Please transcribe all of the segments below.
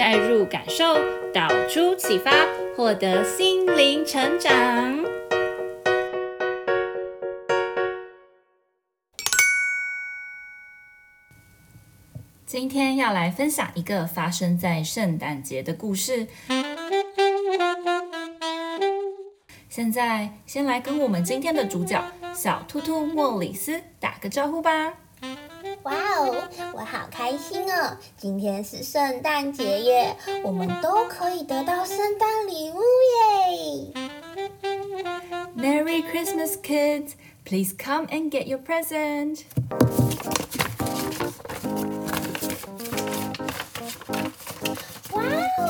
带入感受，导出启发，获得心灵成长。今天要来分享一个发生在圣诞节的故事。现在先来跟我们今天的主角小兔兔莫里斯打个招呼吧。哇哦，我好开心哦！今天是圣诞节耶，我们都可以得到圣诞礼物耶。Merry Christmas, kids! Please come and get your present. 哇哦，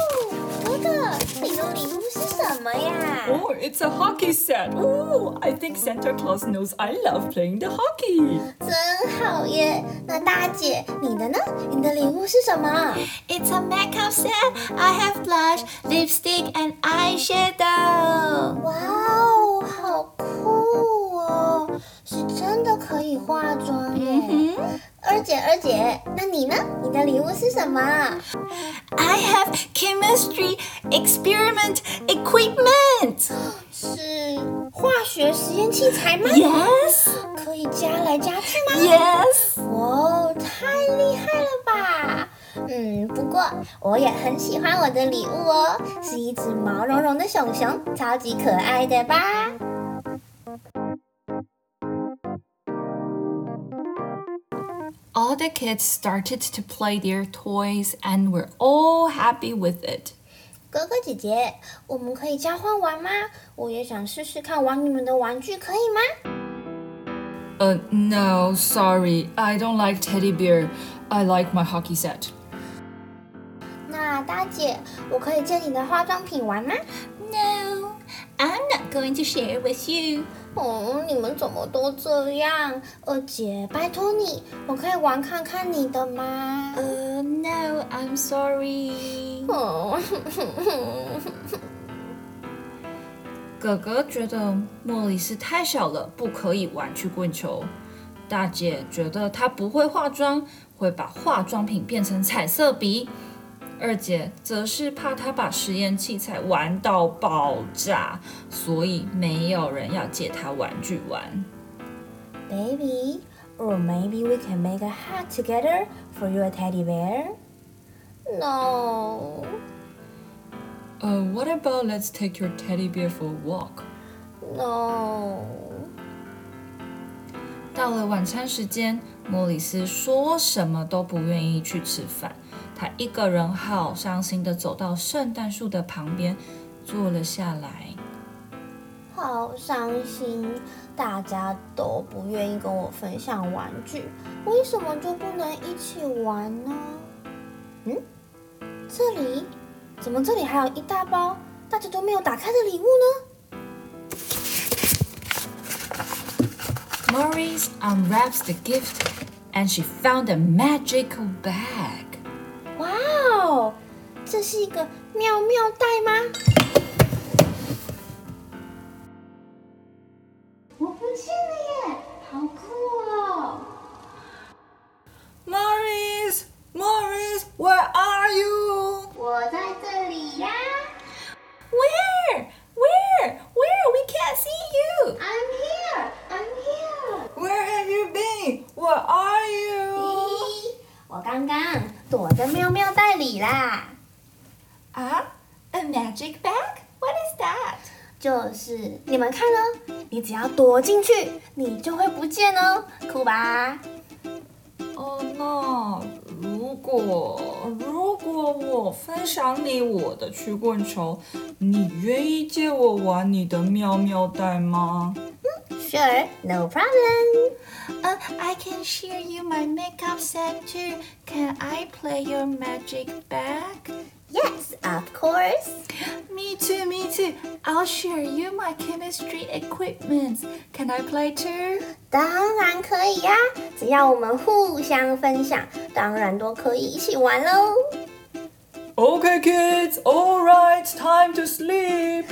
哥哥，你的礼物是什么呀 ？Oh, it's a hockey set. Oh, I think Santa Claus knows I love playing the hockey. 真好耶！那大姐，你的呢？你的礼物是什么？It's a makeup set. I have blush, lipstick, and eyeshadow. 哇哦，好酷哦！是真的可以化妆耶。Mm hmm. 二姐，二姐，那你呢？你的礼物是什么？I have chemistry experiment equipment。 是化学实验器材吗？Yes。可以加来加去吗？Yes。哇，太厉害了吧！嗯，不过我也很喜欢我的礼物哦，是一只毛茸茸的熊熊，超级可爱的吧？All the kids started to play their toys and were all happy with it. 哥哥姐姐，我们可以交换玩吗？我也想试试看玩你们的玩具，可以吗？Uh, no, sorry, I don't like teddy bear. I like my hockey set. 那大姐，我可以借你的化妆品玩吗？No, I'm not going to share with you. 哦，你们怎么都这样？二姐，拜托你，我可以玩看看你的吗？呃、uh,，No, I'm sorry。哦，哥哥觉得莫里斯太小了，不可以玩曲棍球。大姐觉得她不会化妆，会把化妆品变成彩色笔。二姐则是怕他把实验器材玩到爆炸，所以没有人要借他玩具玩。Baby, or maybe we can make a hat together for your teddy bear? No. Uh, what about let's take your teddy bear for a walk? No. 到了晚餐时间，莫里斯说什么都不愿意去吃饭。他一个人好伤心的走到圣诞树的旁边，坐了下来。好伤心，大家都不愿意跟我分享玩具，为什么就不能一起玩呢？嗯，这里怎么这里还有一大包大家都没有打开的礼物呢？Maurice unwraps the gift, and she found a magical bag. 哇哦，这是一个妙妙袋吗？里啦！啊，A magic bag? What is that? 就是你们看哦，你只要躲进去，你就会不见哦，酷吧？哦，那如果如果我分享你我的曲棍球，你愿意借我玩你的妙妙袋吗？嗯，Sure, no problem. Uh, I can share you my makeup set too. Can I play your magic bag? Yes, of course. Me too, me too. I'll share you my chemistry equipment. Can I play too? 当然可以呀、啊，只要我们互相分享，当然都可以一起玩喽。 Okay, kids. All right, time to sleep.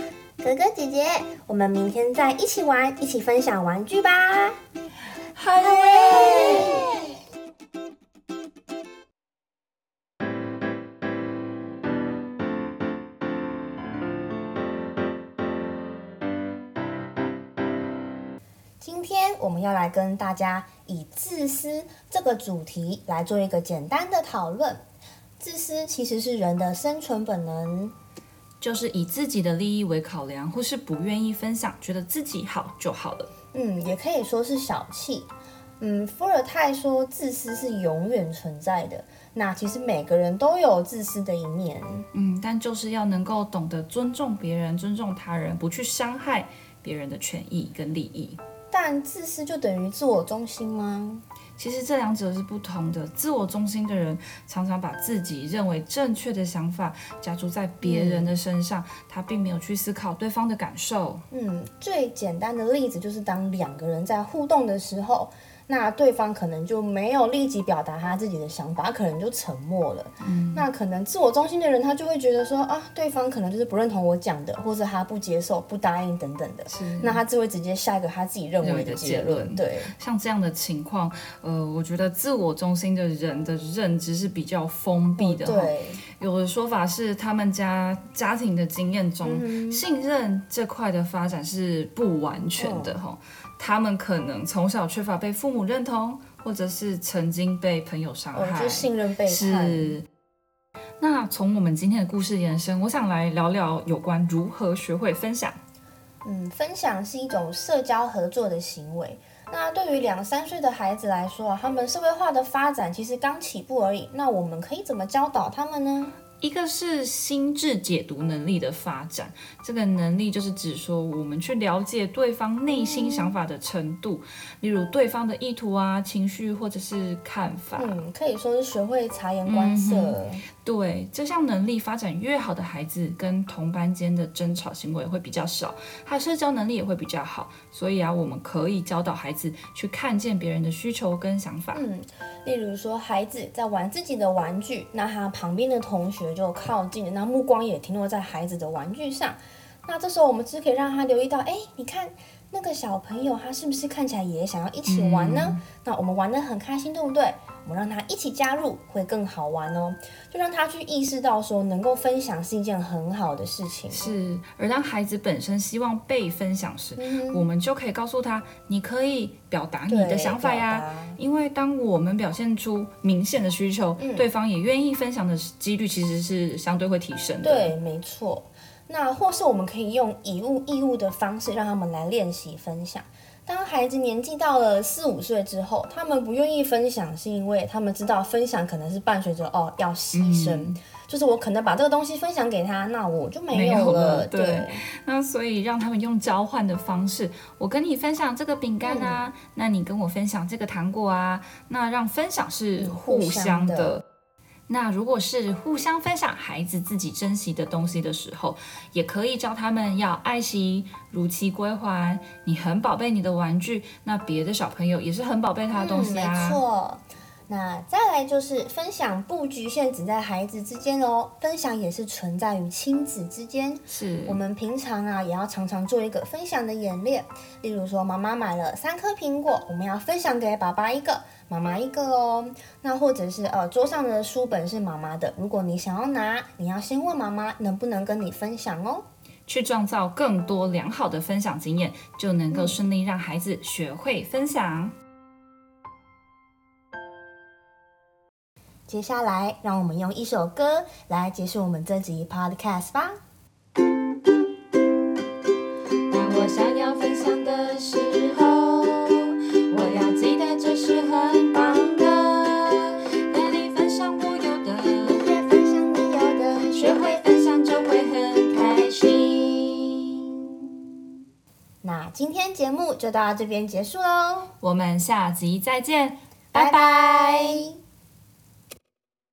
哥哥姐姐，我们明天再一起玩，一起分享玩具吧。 好耶！今天我们要来跟大家以自私这个主题来做一个简单的讨论。自私其实是人的生存本能，就是以自己的利益为考量，或是不愿意分享，觉得自己好就好了。嗯，也可以说是小气。嗯，伏尔泰说自私是永远存在的。那其实每个人都有自私的一面。嗯，但就是要能够懂得尊重别人，尊重他人，不去伤害别人的权益跟利益。但自私就等于自我中心吗？其实这两者是不同的。自我中心的人常常把自己认为正确的想法加注在别人的身上，嗯，他并没有去思考对方的感受。嗯，最简单的例子就是当两个人在互动的时候。那对方可能就没有立即表达他自己的想法，可能就沉默了。嗯，那可能自我中心的人，他就会觉得说啊，对方可能就是不认同我讲的，或者他不接受、不答应等等的。是，那他就会直接下一个他自己认为的结论。对，像这样的情况，呃，我觉得自我中心的人的认知是比较封闭的。哦。对，有的说法是他们家家庭的经验中，嗯，信任这块的发展是不完全的哈。哦他们可能从小缺乏被父母认同，或者是曾经被朋友伤害，哦、就信任背叛。是。那从我们今天的故事延伸，我想来聊聊有关如何学会分享。嗯，分享是一种社交合作的行为。那对于两三岁的孩子来说，他们社会化的发展其实刚起步而已。那我们可以怎么教导他们呢？一个是心智解读能力的发展，这个能力就是指说我们去了解对方内心想法的程度，例如对方的意图啊、情绪或者是看法。嗯，可以说是学会察言观色。嗯。对，这项能力发展越好的孩子，跟同班间的争吵行为会比较少，他社交能力也会比较好。所以啊，我们可以教导孩子去看见别人的需求跟想法。嗯，例如说孩子在玩自己的玩具，那他旁边的同学。就靠近了，那目光也停留在孩子的玩具上。那这时候我们只可以让他留意到，哎，你看那个小朋友，他是不是看起来也想要一起玩呢？嗯。那我们玩得很开心，对不对？我们让他一起加入，会更好玩哦。就让他去意识到说，能够分享是一件很好的事情。是，而当孩子本身希望被分享时，嗯、我们就可以告诉他，你可以表达你的想法呀。因为当我们表现出明显的需求，嗯、对方也愿意分享的几率其实是相对会提升的。对，没错。那或是我们可以用以物易物的方式，让他们来练习分享。当孩子年纪到了四五岁之后，他们不愿意分享，是因为他们知道分享可能是伴随着哦要牺牲，嗯，就是我可能把这个东西分享给他，那我就没有了。对，对，那所以让他们用交换的方式，我跟你分享这个饼干啊，嗯，那你跟我分享这个糖果啊，那让分享是互相的。嗯那如果是互相分享孩子自己珍惜的东西的时候，也可以教他们要爱惜，如期归还。你很宝贝你的玩具，那别的小朋友也是很宝贝他的东西啊。嗯，没错。那再来就是分享不局限只在孩子之间哦，分享也是存在于亲子之间。是我们平常啊也要常常做一个分享的演练。例如说，妈妈买了三颗苹果，我们要分享给爸爸一个，妈妈一个哦。那或者是呃桌上的书本是妈妈的，如果你想要拿，你要先问妈妈能不能跟你分享哦。去创造更多良好的分享经验，就能够顺利让孩子学会分享。接下来，让我们用一首歌来结束我们这集 Podcast 吧。当我想要分享的时候，我要记得这是很棒的。跟你分享我有的，也分享你有的，学会分享就会很开心。那今天节目就到这边结束喽，我们下集再见，拜拜。拜拜。